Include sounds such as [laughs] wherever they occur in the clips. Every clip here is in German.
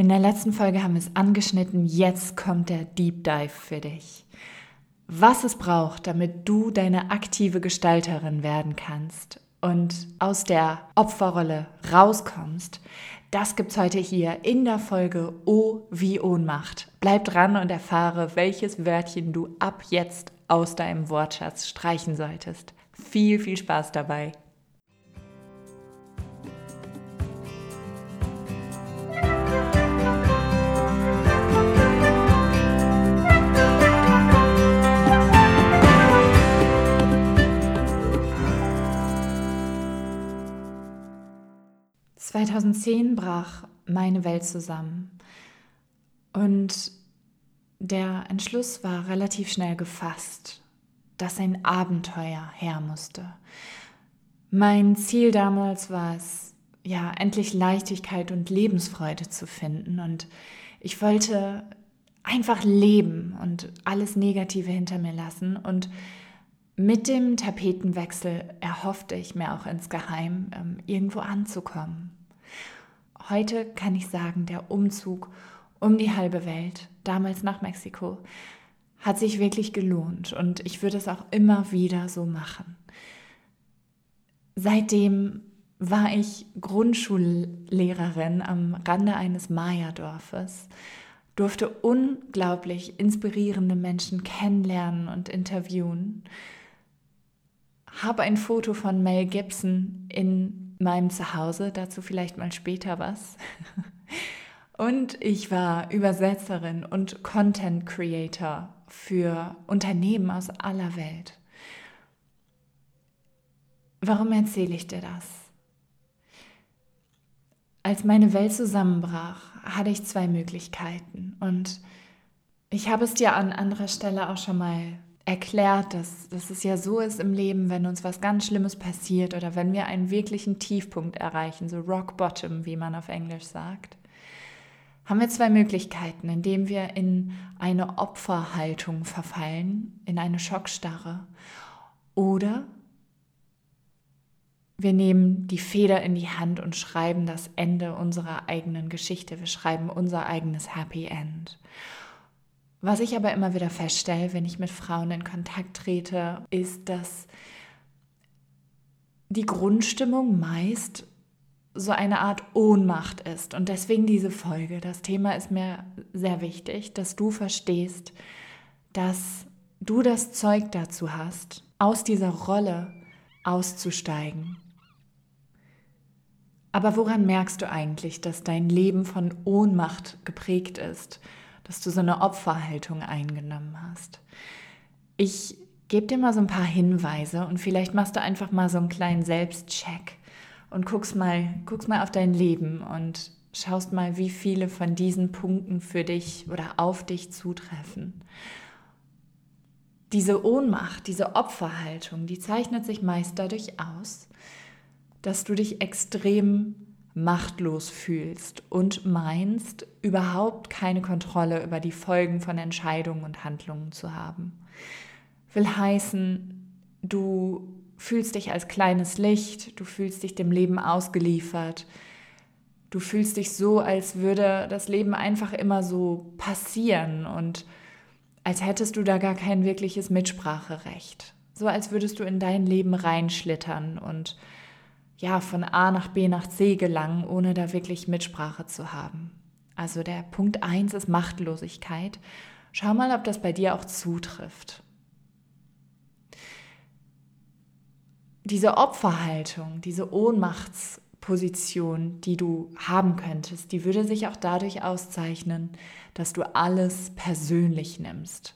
In der letzten Folge haben wir es angeschnitten, jetzt kommt der Deep Dive für dich. Was es braucht, damit du deine aktive Gestalterin werden kannst und aus der Opferrolle rauskommst, das gibt's heute hier in der Folge O wie Ohnmacht. Bleib dran und erfahre, welches Wörtchen du ab jetzt aus deinem Wortschatz streichen solltest. Viel, viel Spaß dabei. 2010 brach meine Welt zusammen und der Entschluss war relativ schnell gefasst, dass ein Abenteuer her musste. Mein Ziel damals war es, ja, endlich Leichtigkeit und Lebensfreude zu finden und ich wollte einfach leben und alles Negative hinter mir lassen und mit dem Tapetenwechsel erhoffte ich mir auch insgeheim, ähm, irgendwo anzukommen. Heute kann ich sagen, der Umzug um die halbe Welt, damals nach Mexiko, hat sich wirklich gelohnt und ich würde es auch immer wieder so machen. Seitdem war ich Grundschullehrerin am Rande eines Maya-Dorfes, durfte unglaublich inspirierende Menschen kennenlernen und interviewen, habe ein Foto von Mel Gibson in meinem Zuhause, dazu vielleicht mal später was. [laughs] Und ich war Übersetzerin und Content Creator für Unternehmen aus aller Welt. Warum erzähle ich dir das? Als meine Welt zusammenbrach, hatte ich zwei Möglichkeiten und ich habe es dir an anderer Stelle auch schon mal erklärt, dass, dass es ja so ist im Leben, wenn uns was ganz Schlimmes passiert oder wenn wir einen wirklichen Tiefpunkt erreichen, so Rock Bottom, wie man auf Englisch sagt, haben wir zwei Möglichkeiten, indem wir in eine Opferhaltung verfallen, in eine Schockstarre oder wir nehmen die Feder in die Hand und schreiben das Ende unserer eigenen Geschichte. Wir schreiben unser eigenes Happy End. Was ich aber immer wieder feststelle, wenn ich mit Frauen in Kontakt trete, ist, dass die Grundstimmung meist so eine Art Ohnmacht ist. Und deswegen diese Folge. Das Thema ist mir sehr wichtig, dass du verstehst, dass du das Zeug dazu hast, aus dieser Rolle auszusteigen. Aber woran merkst du eigentlich, dass dein Leben von Ohnmacht geprägt ist? Dass du so eine Opferhaltung eingenommen hast. Ich gebe dir mal so ein paar Hinweise und vielleicht machst du einfach mal so einen kleinen Selbstcheck und guckst mal, guckst mal auf dein Leben und schaust mal, wie viele von diesen Punkten für dich oder auf dich zutreffen. Diese Ohnmacht, diese Opferhaltung, die zeichnet sich meist dadurch aus, dass du dich extrem machtlos fühlst und meinst, überhaupt keine Kontrolle über die Folgen von Entscheidungen und Handlungen zu haben. Will heißen, du fühlst dich als kleines Licht, du fühlst dich dem Leben ausgeliefert, du fühlst dich so, als würde das Leben einfach immer so passieren und als hättest du da gar kein wirkliches Mitspracherecht. So als würdest du in dein Leben reinschlittern und ja, von A nach B nach C gelangen, ohne da wirklich Mitsprache zu haben. Also der Punkt 1 ist Machtlosigkeit. Schau mal, ob das bei dir auch zutrifft. Diese Opferhaltung, diese Ohnmachtsposition, die du haben könntest, die würde sich auch dadurch auszeichnen, dass du alles persönlich nimmst.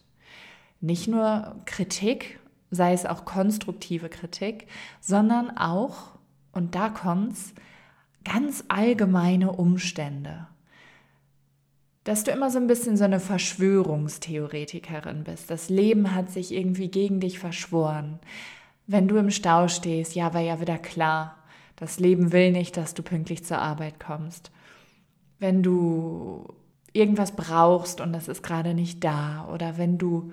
Nicht nur Kritik, sei es auch konstruktive Kritik, sondern auch und da kommt's, ganz allgemeine Umstände. Dass du immer so ein bisschen so eine Verschwörungstheoretikerin bist. Das Leben hat sich irgendwie gegen dich verschworen. Wenn du im Stau stehst, ja, war ja wieder klar. Das Leben will nicht, dass du pünktlich zur Arbeit kommst. Wenn du irgendwas brauchst und das ist gerade nicht da oder wenn du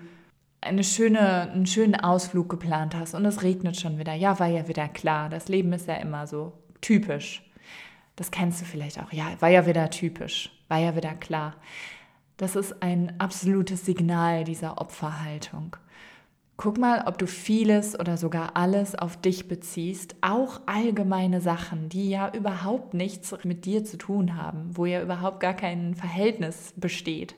eine schöne, einen schönen Ausflug geplant hast und es regnet schon wieder. Ja, war ja wieder klar. Das Leben ist ja immer so typisch. Das kennst du vielleicht auch. Ja, war ja wieder typisch, war ja wieder klar. Das ist ein absolutes Signal dieser Opferhaltung. Guck mal, ob du vieles oder sogar alles auf dich beziehst, auch allgemeine Sachen, die ja überhaupt nichts mit dir zu tun haben, wo ja überhaupt gar kein Verhältnis besteht.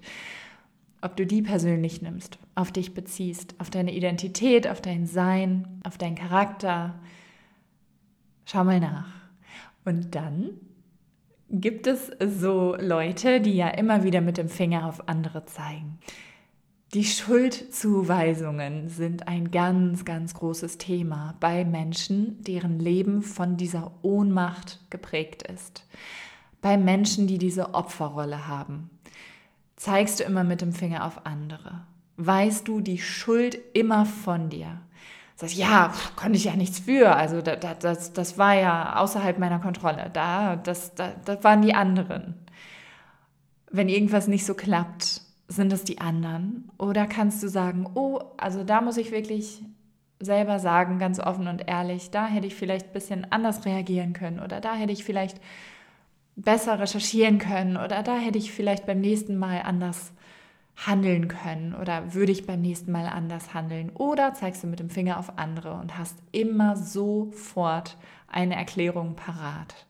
Ob du die persönlich nimmst, auf dich beziehst, auf deine Identität, auf dein Sein, auf deinen Charakter. Schau mal nach. Und dann gibt es so Leute, die ja immer wieder mit dem Finger auf andere zeigen. Die Schuldzuweisungen sind ein ganz, ganz großes Thema bei Menschen, deren Leben von dieser Ohnmacht geprägt ist. Bei Menschen, die diese Opferrolle haben. Zeigst du immer mit dem Finger auf andere? Weißt du die Schuld immer von dir? Sagst, ja, konnte ich ja nichts für. Also das, das, das war ja außerhalb meiner Kontrolle. Da, das, das, das waren die anderen. Wenn irgendwas nicht so klappt, sind es die anderen? Oder kannst du sagen, oh, also da muss ich wirklich selber sagen, ganz offen und ehrlich, da hätte ich vielleicht ein bisschen anders reagieren können oder da hätte ich vielleicht besser recherchieren können oder da hätte ich vielleicht beim nächsten Mal anders handeln können oder würde ich beim nächsten Mal anders handeln oder zeigst du mit dem Finger auf andere und hast immer sofort eine Erklärung parat.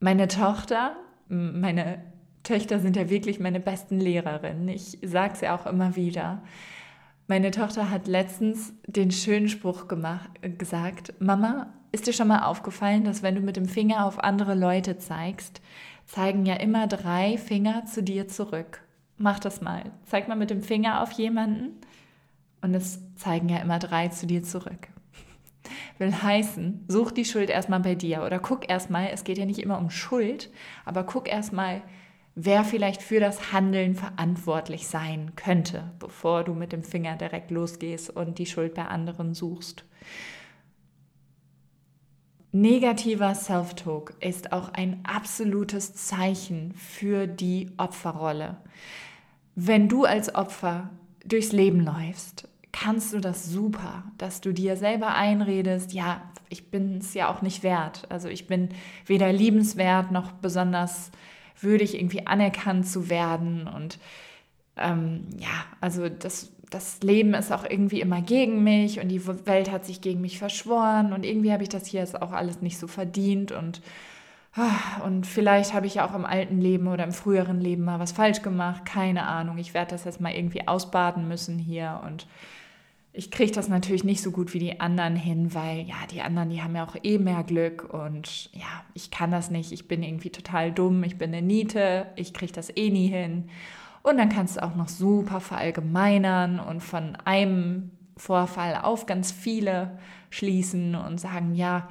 Meine Tochter, meine Töchter sind ja wirklich meine besten Lehrerinnen. Ich sage es ja auch immer wieder. Meine Tochter hat letztens den schönen Spruch gemacht, gesagt, Mama, ist dir schon mal aufgefallen, dass wenn du mit dem Finger auf andere Leute zeigst, zeigen ja immer drei Finger zu dir zurück. Mach das mal. Zeig mal mit dem Finger auf jemanden und es zeigen ja immer drei zu dir zurück. [laughs] Will heißen, such die Schuld erstmal bei dir oder guck erstmal, es geht ja nicht immer um Schuld, aber guck erstmal, wer vielleicht für das Handeln verantwortlich sein könnte, bevor du mit dem Finger direkt losgehst und die Schuld bei anderen suchst. Negativer Self-Talk ist auch ein absolutes Zeichen für die Opferrolle. Wenn du als Opfer durchs Leben läufst, kannst du das super, dass du dir selber einredest, ja, ich bin es ja auch nicht wert. Also ich bin weder liebenswert noch besonders würdig, irgendwie anerkannt zu werden. Und ähm, ja, also das, das Leben ist auch irgendwie immer gegen mich und die Welt hat sich gegen mich verschworen und irgendwie habe ich das hier jetzt auch alles nicht so verdient und ah, und vielleicht habe ich ja auch im alten Leben oder im früheren Leben mal was falsch gemacht, keine Ahnung. Ich werde das jetzt mal irgendwie ausbaden müssen hier und ich kriege das natürlich nicht so gut wie die anderen hin, weil ja, die anderen, die haben ja auch eh mehr Glück und ja, ich kann das nicht, ich bin irgendwie total dumm, ich bin eine Niete, ich kriege das eh nie hin. Und dann kannst du auch noch super verallgemeinern und von einem Vorfall auf ganz viele schließen und sagen, ja,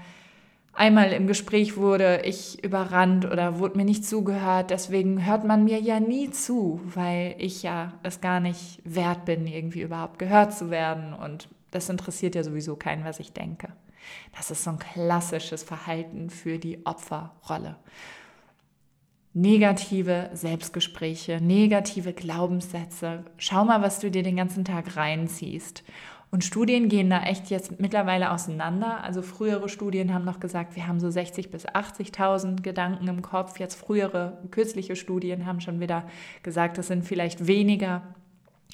einmal im Gespräch wurde ich überrannt oder wurde mir nicht zugehört. Deswegen hört man mir ja nie zu, weil ich ja es gar nicht wert bin, irgendwie überhaupt gehört zu werden. Und das interessiert ja sowieso keinen, was ich denke. Das ist so ein klassisches Verhalten für die Opferrolle. Negative Selbstgespräche, negative Glaubenssätze. Schau mal, was du dir den ganzen Tag reinziehst. Und Studien gehen da echt jetzt mittlerweile auseinander. Also frühere Studien haben noch gesagt, wir haben so 60.000 bis 80.000 Gedanken im Kopf. Jetzt frühere, kürzliche Studien haben schon wieder gesagt, das sind vielleicht weniger.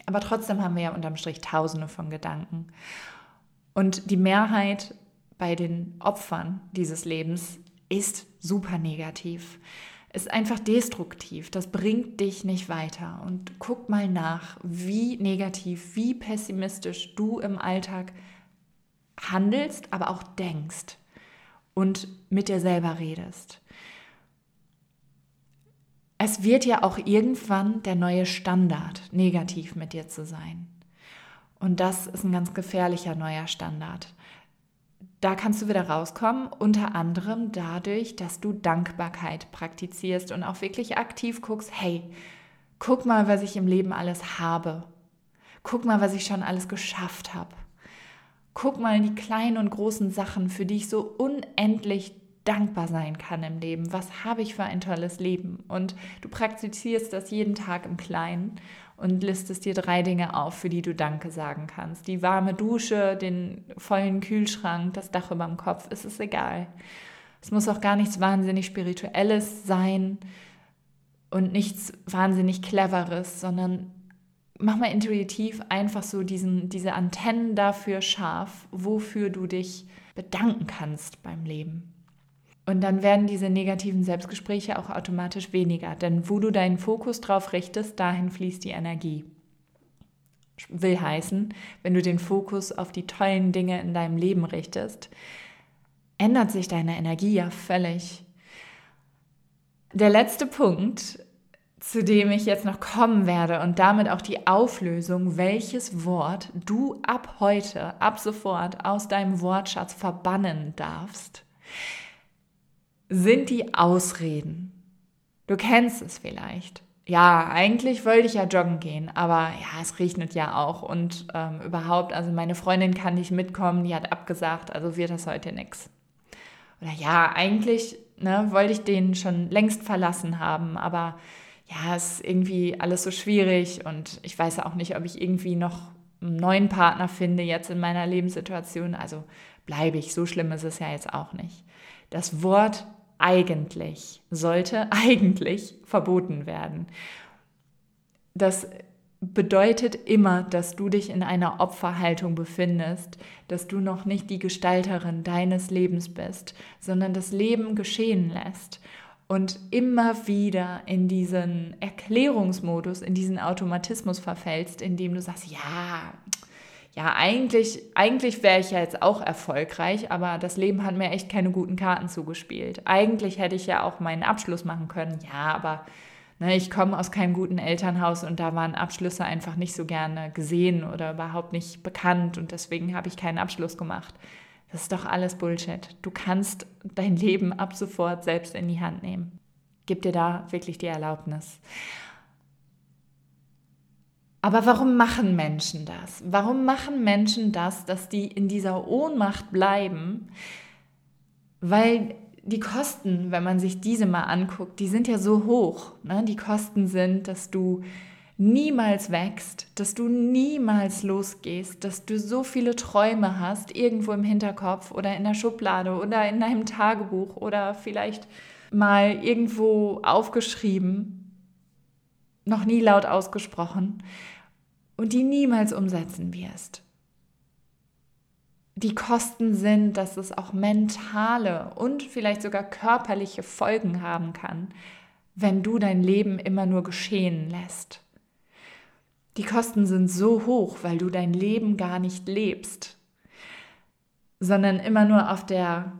Aber trotzdem haben wir ja unterm Strich Tausende von Gedanken. Und die Mehrheit bei den Opfern dieses Lebens ist super negativ ist einfach destruktiv. Das bringt dich nicht weiter. Und guck mal nach, wie negativ, wie pessimistisch du im Alltag handelst, aber auch denkst und mit dir selber redest. Es wird ja auch irgendwann der neue Standard, negativ mit dir zu sein. Und das ist ein ganz gefährlicher neuer Standard da kannst du wieder rauskommen, unter anderem dadurch, dass du Dankbarkeit praktizierst und auch wirklich aktiv guckst, hey, guck mal, was ich im Leben alles habe. Guck mal, was ich schon alles geschafft habe. Guck mal die kleinen und großen Sachen, für die ich so unendlich dankbar sein kann im Leben. Was habe ich für ein tolles Leben? Und du praktizierst das jeden Tag im Kleinen und listest dir drei Dinge auf, für die du Danke sagen kannst. Die warme Dusche, den vollen Kühlschrank, das Dach über dem Kopf, ist es egal. Es muss auch gar nichts wahnsinnig Spirituelles sein und nichts wahnsinnig Cleveres, sondern mach mal intuitiv einfach so diesen, diese Antennen dafür scharf, wofür du dich bedanken kannst beim Leben. Und dann werden diese negativen Selbstgespräche auch automatisch weniger, denn wo du deinen Fokus drauf richtest, dahin fließt die Energie. Will heißen, wenn du den Fokus auf die tollen Dinge in deinem Leben richtest, ändert sich deine Energie ja völlig. Der letzte Punkt, zu dem ich jetzt noch kommen werde und damit auch die Auflösung, welches Wort du ab heute, ab sofort aus deinem Wortschatz verbannen darfst, sind die Ausreden. Du kennst es vielleicht. Ja, eigentlich wollte ich ja joggen gehen, aber ja, es regnet ja auch und ähm, überhaupt, also meine Freundin kann nicht mitkommen, die hat abgesagt, also wird das heute nichts. Oder ja, eigentlich ne, wollte ich den schon längst verlassen haben, aber ja, es ist irgendwie alles so schwierig und ich weiß auch nicht, ob ich irgendwie noch einen neuen Partner finde jetzt in meiner Lebenssituation. Also bleibe ich, so schlimm ist es ja jetzt auch nicht. Das Wort eigentlich sollte [laughs] eigentlich verboten werden. Das bedeutet immer, dass du dich in einer Opferhaltung befindest, dass du noch nicht die Gestalterin deines Lebens bist, sondern das Leben geschehen lässt und immer wieder in diesen Erklärungsmodus, in diesen Automatismus verfällst, indem du sagst, ja, ja, eigentlich, eigentlich wäre ich ja jetzt auch erfolgreich, aber das Leben hat mir echt keine guten Karten zugespielt. Eigentlich hätte ich ja auch meinen Abschluss machen können. Ja, aber ne, ich komme aus keinem guten Elternhaus und da waren Abschlüsse einfach nicht so gerne gesehen oder überhaupt nicht bekannt und deswegen habe ich keinen Abschluss gemacht. Das ist doch alles Bullshit. Du kannst dein Leben ab sofort selbst in die Hand nehmen. Gib dir da wirklich die Erlaubnis. Aber warum machen Menschen das? Warum machen Menschen das, dass die in dieser Ohnmacht bleiben? Weil die Kosten, wenn man sich diese mal anguckt, die sind ja so hoch. Ne? Die Kosten sind, dass du niemals wächst, dass du niemals losgehst, dass du so viele Träume hast, irgendwo im Hinterkopf oder in der Schublade oder in deinem Tagebuch oder vielleicht mal irgendwo aufgeschrieben, noch nie laut ausgesprochen und die niemals umsetzen wirst. Die Kosten sind, dass es auch mentale und vielleicht sogar körperliche Folgen haben kann, wenn du dein Leben immer nur geschehen lässt. Die Kosten sind so hoch, weil du dein Leben gar nicht lebst, sondern immer nur auf der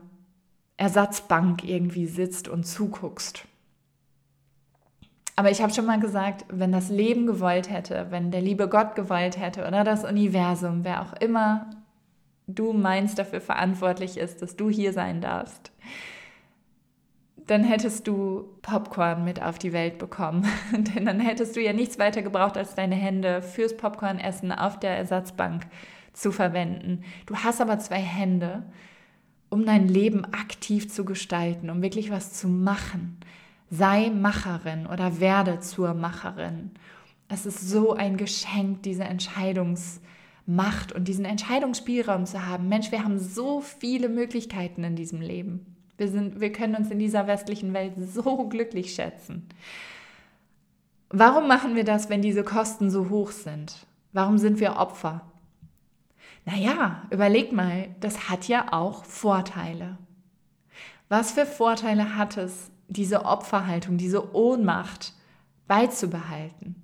Ersatzbank irgendwie sitzt und zuguckst. Aber ich habe schon mal gesagt, wenn das Leben gewollt hätte, wenn der liebe Gott gewollt hätte oder das Universum, wer auch immer du meinst dafür verantwortlich ist, dass du hier sein darfst, dann hättest du Popcorn mit auf die Welt bekommen. [laughs] Denn dann hättest du ja nichts weiter gebraucht, als deine Hände fürs Popcornessen auf der Ersatzbank zu verwenden. Du hast aber zwei Hände, um dein Leben aktiv zu gestalten, um wirklich was zu machen. Sei Macherin oder werde zur Macherin. Es ist so ein Geschenk, diese Entscheidungsmacht und diesen Entscheidungsspielraum zu haben. Mensch, wir haben so viele Möglichkeiten in diesem Leben. Wir, sind, wir können uns in dieser westlichen Welt so glücklich schätzen. Warum machen wir das, wenn diese Kosten so hoch sind? Warum sind wir Opfer? Naja, überleg mal, das hat ja auch Vorteile. Was für Vorteile hat es, diese Opferhaltung, diese Ohnmacht beizubehalten.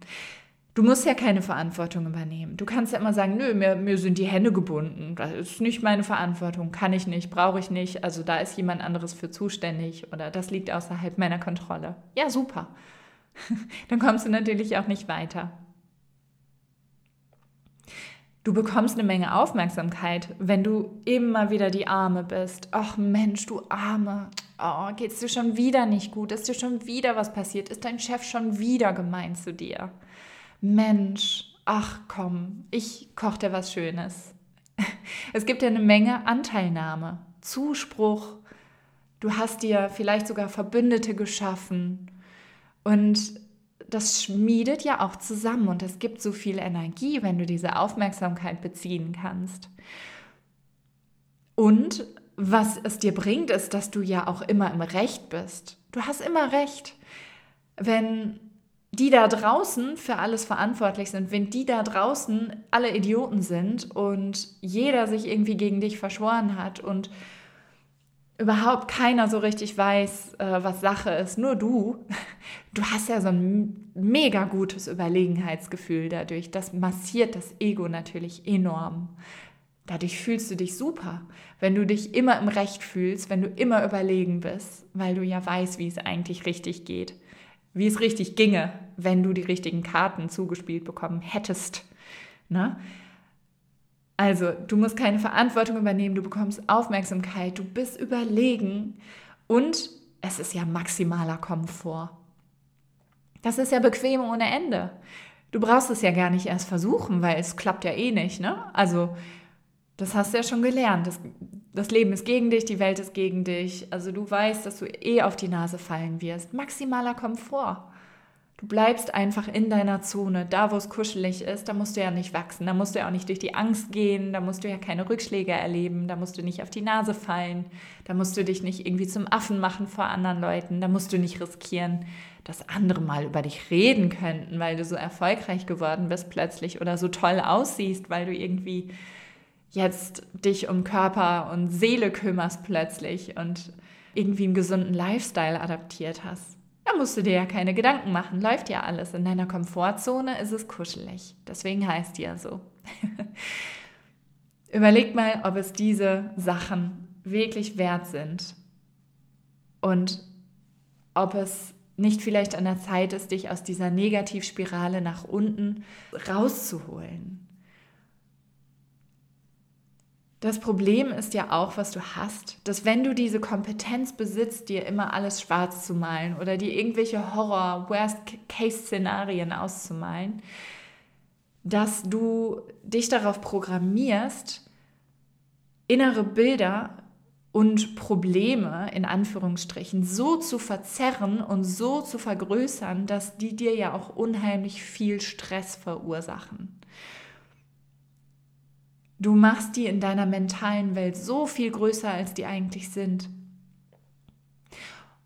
Du musst ja keine Verantwortung übernehmen. Du kannst ja immer sagen, nö, mir, mir sind die Hände gebunden. Das ist nicht meine Verantwortung, kann ich nicht, brauche ich nicht. Also da ist jemand anderes für zuständig oder das liegt außerhalb meiner Kontrolle. Ja, super. [laughs] Dann kommst du natürlich auch nicht weiter. Du bekommst eine Menge Aufmerksamkeit, wenn du immer wieder die Arme bist. Ach Mensch, du Arme. Oh, geht's dir schon wieder nicht gut? Ist dir schon wieder was passiert? Ist dein Chef schon wieder gemein zu dir? Mensch, ach komm, ich koche dir was Schönes. [laughs] Es gibt ja eine Menge Anteilnahme, Zuspruch. Du hast dir vielleicht sogar Verbündete geschaffen. Und das schmiedet ja auch zusammen und es gibt so viel Energie, wenn du diese Aufmerksamkeit beziehen kannst. Und was es dir bringt, ist, dass du ja auch immer im Recht bist. Du hast immer recht. Wenn die da draußen für alles verantwortlich sind, wenn die da draußen alle Idioten sind und jeder sich irgendwie gegen dich verschworen hat und überhaupt keiner so richtig weiß, äh, was Sache ist, nur du, du hast ja so ein mega gutes Überlegenheitsgefühl dadurch. Das massiert das Ego natürlich enorm. Dadurch fühlst du dich super, wenn du dich immer im Recht fühlst, wenn du immer überlegen bist, weil du ja weißt, wie es eigentlich richtig geht, wie es richtig ginge, wenn du die richtigen Karten zugespielt bekommen hättest. Ne? Also, du musst keine Verantwortung übernehmen, du bekommst Aufmerksamkeit, du bist überlegen und es ist ja maximaler Komfort. Das ist ja bequem ohne Ende. Du brauchst es ja gar nicht erst versuchen, weil es klappt ja eh nicht. Ne? Also, das hast du ja schon gelernt. Das, das Leben ist gegen dich, die Welt ist gegen dich. Also, du weißt, dass du eh auf die Nase fallen wirst. Maximaler Komfort. Du bleibst einfach in deiner Zone, da wo es kuschelig ist, da musst du ja nicht wachsen, da musst du ja auch nicht durch die Angst gehen, da musst du ja keine Rückschläge erleben, da musst du nicht auf die Nase fallen, da musst du dich nicht irgendwie zum Affen machen vor anderen Leuten, da musst du nicht riskieren, dass andere mal über dich reden könnten, weil du so erfolgreich geworden bist plötzlich oder so toll aussiehst, weil du irgendwie jetzt dich um Körper und Seele kümmerst plötzlich und irgendwie einen gesunden Lifestyle adaptiert hast. Da musst du dir ja keine Gedanken machen. Läuft ja alles. In deiner Komfortzone ist es kuschelig. Deswegen heißt die ja so. [laughs] Überleg mal, ob es diese Sachen wirklich wert sind und ob es nicht vielleicht an der Zeit ist, dich aus dieser Negativspirale nach unten rauszuholen. Das Problem ist ja auch, was du hast, dass wenn du diese Kompetenz besitzt, dir immer alles schwarz zu malen oder dir irgendwelche Horror-Worst-Case-Szenarien auszumalen, dass du dich darauf programmierst, innere Bilder und Probleme in Anführungsstrichen so zu verzerren und so zu vergrößern, dass die dir ja auch unheimlich viel Stress verursachen. Du machst die in deiner mentalen Welt so viel größer, als die eigentlich sind.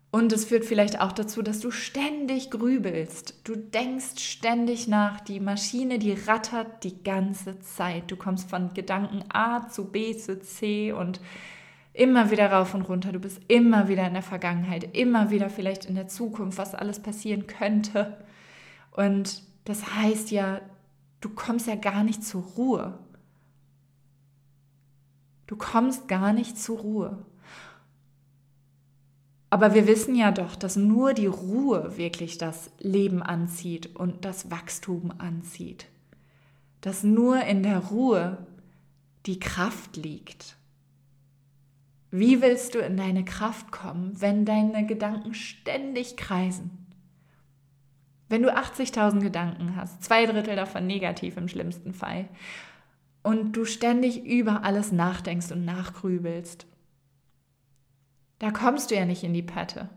Und es führt vielleicht auch dazu, dass du ständig grübelst. Du denkst ständig nach. Die Maschine, die rattert die ganze Zeit. Du kommst von Gedanken A zu B zu C und immer wieder rauf und runter. Du bist immer wieder in der Vergangenheit, immer wieder vielleicht in der Zukunft, was alles passieren könnte. Und das heißt ja, du kommst ja gar nicht zur Ruhe. Du kommst gar nicht zur Ruhe. Aber wir wissen ja doch, dass nur die Ruhe wirklich das Leben anzieht und das Wachstum anzieht. Dass nur in der Ruhe die Kraft liegt. Wie willst du in deine Kraft kommen, wenn deine Gedanken ständig kreisen? Wenn du 80.000 Gedanken hast, zwei Drittel davon negativ im schlimmsten Fall, und du ständig über alles nachdenkst und nachgrübelst, da kommst du ja nicht in die Pette.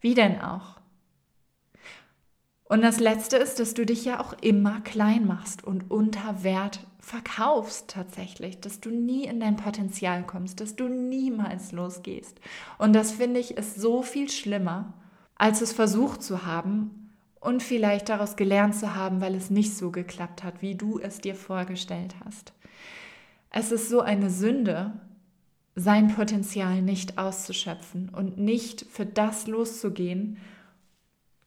Wie denn auch? Und das Letzte ist, dass du dich ja auch immer klein machst und unter Wert verkaufst tatsächlich, dass du nie in dein Potenzial kommst, dass du niemals losgehst. Und das finde ich ist so viel schlimmer, als es versucht zu haben und vielleicht daraus gelernt zu haben, weil es nicht so geklappt hat, wie du es dir vorgestellt hast. Es ist so eine Sünde, sein Potenzial nicht auszuschöpfen und nicht für das loszugehen,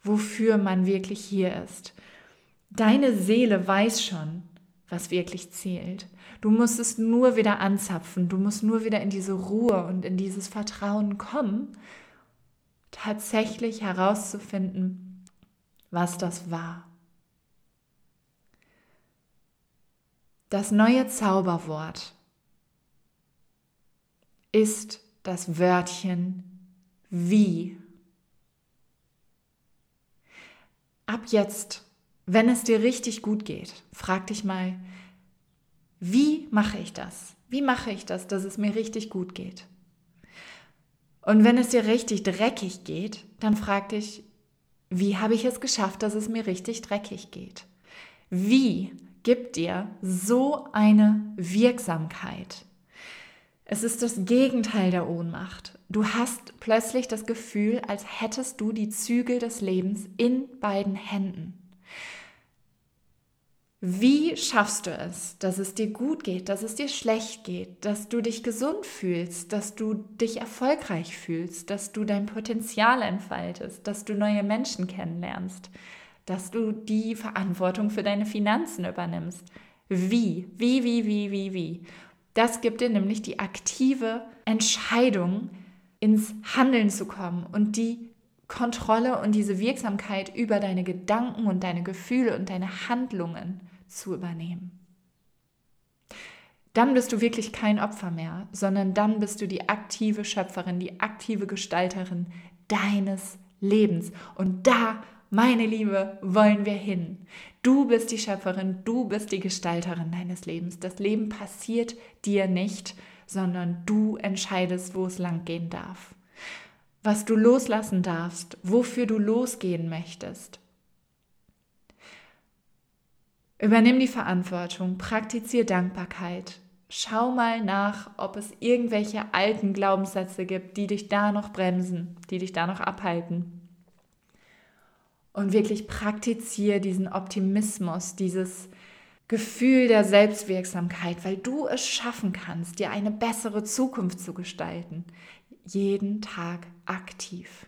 wofür man wirklich hier ist. Deine Seele weiß schon, was wirklich zählt. Du musst es nur wieder anzapfen, du musst nur wieder in diese Ruhe und in dieses Vertrauen kommen, tatsächlich herauszufinden, was das war. Das neue Zauberwort ist das Wörtchen wie. Ab jetzt, wenn es dir richtig gut geht, frag dich mal, wie mache ich das? Wie mache ich das, dass es mir richtig gut geht? Und wenn es dir richtig dreckig geht, dann frag dich, wie habe ich es geschafft, dass es mir richtig dreckig geht? Wie gibt dir so eine Wirksamkeit? Es ist das Gegenteil der Ohnmacht. Du hast plötzlich das Gefühl, als hättest du die Zügel des Lebens in beiden Händen. Wie schaffst du es, dass es dir gut geht, dass es dir schlecht geht, dass du dich gesund fühlst, dass du dich erfolgreich fühlst, dass du dein Potenzial entfaltest, dass du neue Menschen kennenlernst, dass du die Verantwortung für deine Finanzen übernimmst? Wie, wie, wie, wie, wie, wie? Das gibt dir nämlich die aktive Entscheidung, ins Handeln zu kommen und die Kontrolle und diese Wirksamkeit über deine Gedanken und deine Gefühle und deine Handlungen zu übernehmen. Dann bist du wirklich kein Opfer mehr, sondern dann bist du die aktive Schöpferin, die aktive Gestalterin deines Lebens. Und da, meine Liebe, wollen wir hin. Du bist die Schöpferin, du bist die Gestalterin deines Lebens. Das Leben passiert dir nicht, sondern du entscheidest, wo es lang gehen darf. Was du loslassen darfst, wofür du losgehen möchtest. Übernimm die Verantwortung, praktiziere Dankbarkeit. Schau mal nach, ob es irgendwelche alten Glaubenssätze gibt, die dich da noch bremsen, die dich da noch abhalten. Und wirklich praktiziere diesen Optimismus, dieses Gefühl der Selbstwirksamkeit, weil du es schaffen kannst, dir eine bessere Zukunft zu gestalten. Jeden Tag aktiv.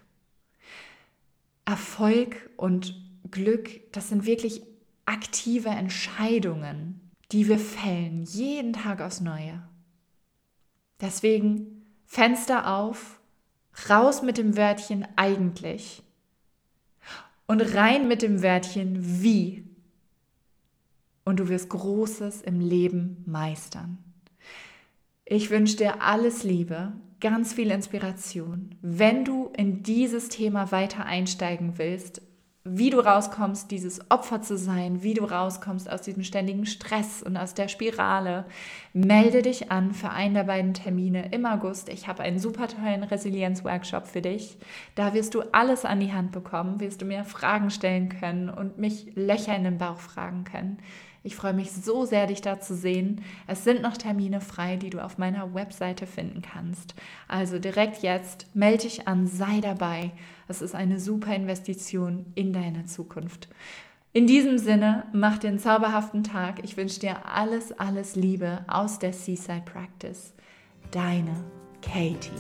Erfolg und Glück, das sind wirklich aktive Entscheidungen, die wir fällen, jeden Tag aufs Neue. Deswegen Fenster auf, raus mit dem Wörtchen eigentlich und rein mit dem Wörtchen wie. Und du wirst Großes im Leben meistern. Ich wünsche dir alles Liebe, ganz viel Inspiration. Wenn du in dieses Thema weiter einsteigen willst, wie du rauskommst, dieses Opfer zu sein, wie du rauskommst aus diesem ständigen Stress und aus der Spirale. Melde dich an für einen der beiden Termine im August. Ich habe einen super tollen Resilienz-Workshop für dich. Da wirst du alles an die Hand bekommen, wirst du mir Fragen stellen können und mich Löcher in den Bauch fragen können. Ich freue mich so sehr, dich da zu sehen. Es sind noch Termine frei, die du auf meiner Webseite finden kannst. Also direkt jetzt, melde dich an, sei dabei. Es ist eine super Investition in deine Zukunft. In diesem Sinne, mach einen zauberhaften Tag. Ich wünsche dir alles, alles Liebe aus der Seaside Practice. Deine Katie.